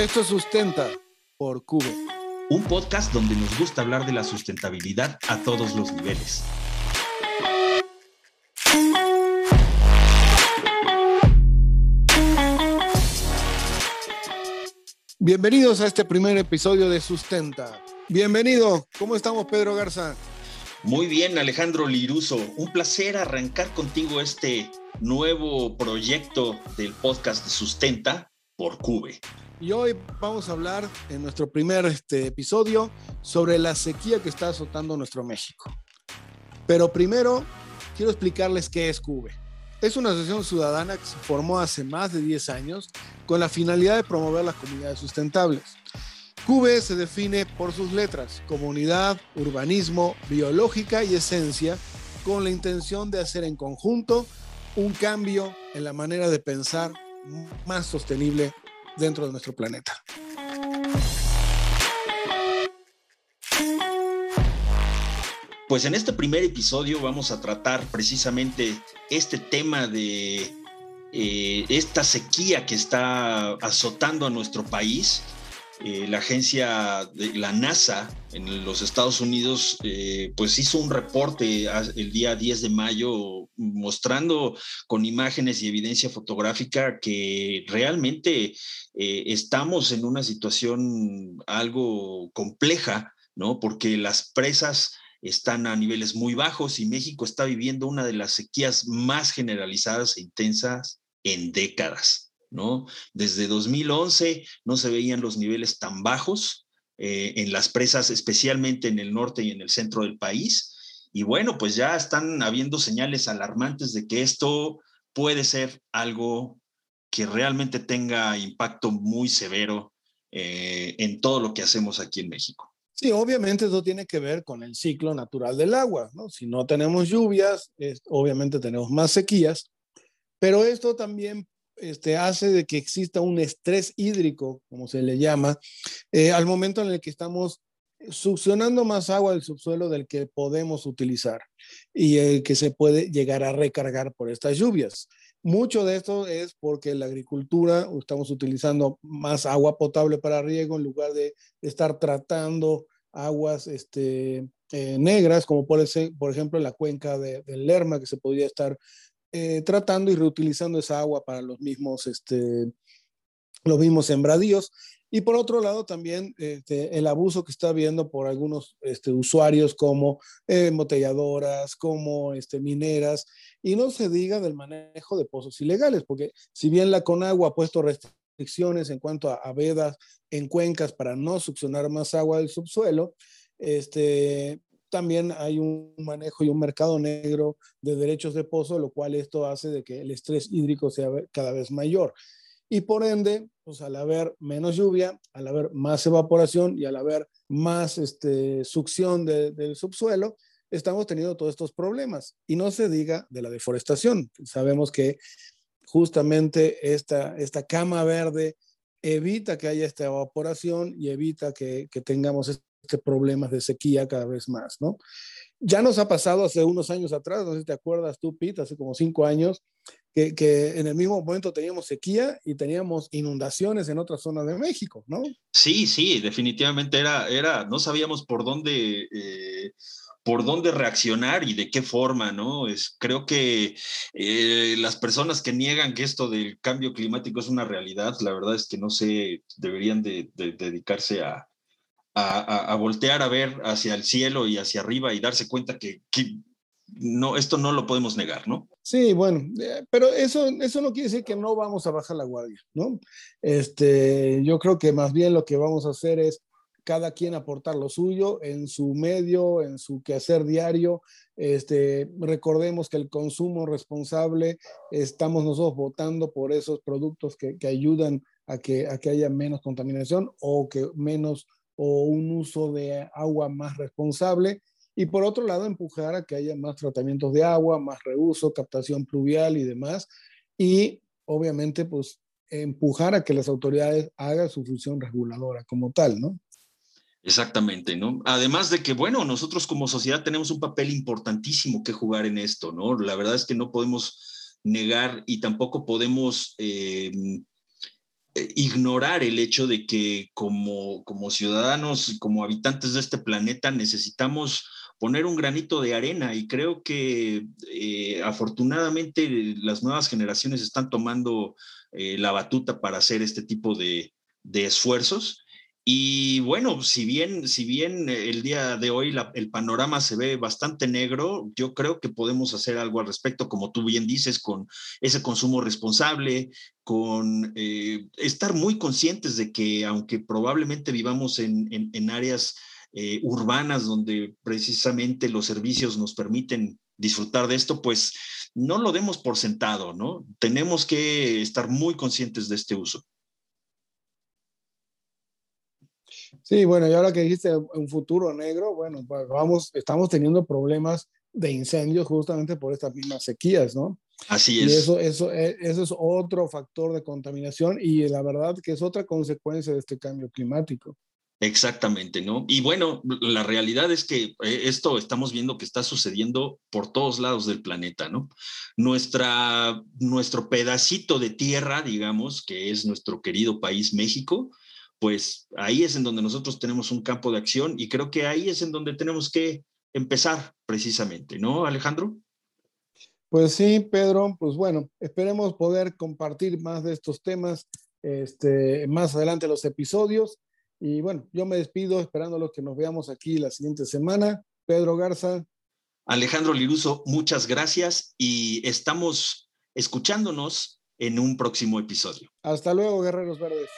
Esto sustenta por Cube. Un podcast donde nos gusta hablar de la sustentabilidad a todos los niveles. Bienvenidos a este primer episodio de Sustenta. Bienvenido. ¿Cómo estamos, Pedro Garza? Muy bien, Alejandro Liruso. Un placer arrancar contigo este nuevo proyecto del podcast de Sustenta por Cube. Y hoy vamos a hablar en nuestro primer este, episodio sobre la sequía que está azotando nuestro México. Pero primero quiero explicarles qué es Cube. Es una asociación ciudadana que se formó hace más de 10 años con la finalidad de promover las comunidades sustentables. Cube se define por sus letras, comunidad, urbanismo, biológica y esencia, con la intención de hacer en conjunto un cambio en la manera de pensar más sostenible dentro de nuestro planeta. Pues en este primer episodio vamos a tratar precisamente este tema de eh, esta sequía que está azotando a nuestro país eh, la agencia de la NASA en los Estados Unidos, eh, pues hizo un reporte el día 10 de mayo mostrando con imágenes y evidencia fotográfica que realmente eh, estamos en una situación algo compleja, ¿no? Porque las presas están a niveles muy bajos y México está viviendo una de las sequías más generalizadas e intensas en décadas. ¿No? Desde 2011 no se veían los niveles tan bajos eh, en las presas, especialmente en el norte y en el centro del país. Y bueno, pues ya están habiendo señales alarmantes de que esto puede ser algo que realmente tenga impacto muy severo eh, en todo lo que hacemos aquí en México. Sí, obviamente eso tiene que ver con el ciclo natural del agua. Si no tenemos lluvias, obviamente tenemos más sequías, pero esto también este, hace de que exista un estrés hídrico, como se le llama, eh, al momento en el que estamos succionando más agua del subsuelo del que podemos utilizar y el que se puede llegar a recargar por estas lluvias. Mucho de esto es porque la agricultura estamos utilizando más agua potable para riego en lugar de estar tratando aguas este, eh, negras, como por, ese, por ejemplo la cuenca de, del Lerma, que se podría estar eh, tratando y reutilizando esa agua para los mismos, este, los mismos sembradíos. Y por otro lado, también este, el abuso que está habiendo por algunos este, usuarios como eh, embotelladoras, como este, mineras, y no se diga del manejo de pozos ilegales, porque si bien la Conagua ha puesto restricciones en cuanto a, a vedas en cuencas para no succionar más agua del subsuelo, este, también hay un manejo y un mercado negro de derechos de pozo, lo cual esto hace de que el estrés hídrico sea cada vez mayor. Y por ende, pues al haber menos lluvia, al haber más evaporación y al haber más este, succión del subsuelo, estamos teniendo todos estos problemas. Y no se diga de la deforestación. Sabemos que justamente esta, esta cama verde evita que haya esta evaporación y evita que, que tengamos problemas de sequía cada vez más, ¿no? Ya nos ha pasado hace unos años atrás, no sé si te acuerdas tú, Pete, hace como cinco años, que, que, en el mismo momento teníamos sequía y teníamos inundaciones en otras zonas de México, ¿no? Sí, sí, definitivamente era, era no sabíamos por dónde, eh, por dónde reaccionar y de qué forma, ¿no? Es, creo que eh, las personas que niegan que esto del cambio climático es una realidad, la verdad es que no sé, deberían de dedicarse a, a, voltear a ver hacia el cielo y hacia arriba y darse cuenta que, no, esto no lo podemos negar, ¿no? Sí, bueno, eh, pero eso, eso no quiere decir que no vamos a bajar la guardia, ¿no? Este, yo creo que más bien lo que vamos a hacer es cada quien aportar lo suyo en su medio, en su quehacer diario. Este, recordemos que el consumo responsable, estamos nosotros votando por esos productos que, que ayudan a que, a que haya menos contaminación o que menos o un uso de agua más responsable y por otro lado empujar a que haya más tratamientos de agua, más reuso, captación pluvial y demás y obviamente pues empujar a que las autoridades hagan su función reguladora como tal, ¿no? Exactamente, ¿no? Además de que, bueno, nosotros como sociedad tenemos un papel importantísimo que jugar en esto, ¿no? La verdad es que no podemos negar y tampoco podemos eh, ignorar el hecho de que como, como ciudadanos y como habitantes de este planeta necesitamos poner un granito de arena y creo que eh, afortunadamente las nuevas generaciones están tomando eh, la batuta para hacer este tipo de, de esfuerzos y bueno, si bien, si bien el día de hoy el panorama se ve bastante negro, yo creo que podemos hacer algo al respecto, como tú bien dices, con ese consumo responsable, con eh, estar muy conscientes de que aunque probablemente vivamos en, en, áreas eh, urbanas donde precisamente los servicios nos permiten disfrutar de esto, pues no lo demos por sentado, ¿no? Tenemos que estar muy conscientes de este uso. Sí, bueno, y ahora que dijiste un futuro negro, bueno, pues vamos, estamos teniendo problemas de incendios justamente por estas mismas sequías, ¿no? Así es. Y eso, eso, e, eso es otro factor de contaminación y la verdad que es otra consecuencia de este cambio climático. Exactamente, ¿no? Y bueno, la realidad es que eh, esto estamos viendo que está sucediendo por todos lados del planeta, ¿no? Nuestra, nuestro pedacito de tierra, digamos, que es nuestro querido país México, pues ahí es en donde nosotros tenemos un campo de acción y creo que ahí es en donde tenemos que empezar precisamente, ¿no, Alejandro? Pues sí, Pedro, pues bueno, esperemos poder compartir más de estos temas este, más adelante los episodios. Y bueno, yo me despido esperando lo que nos veamos aquí la siguiente semana. Pedro Garza. Alejandro Liruso, muchas gracias y estamos escuchándonos en un próximo episodio. Hasta luego, Guerreros Verdes.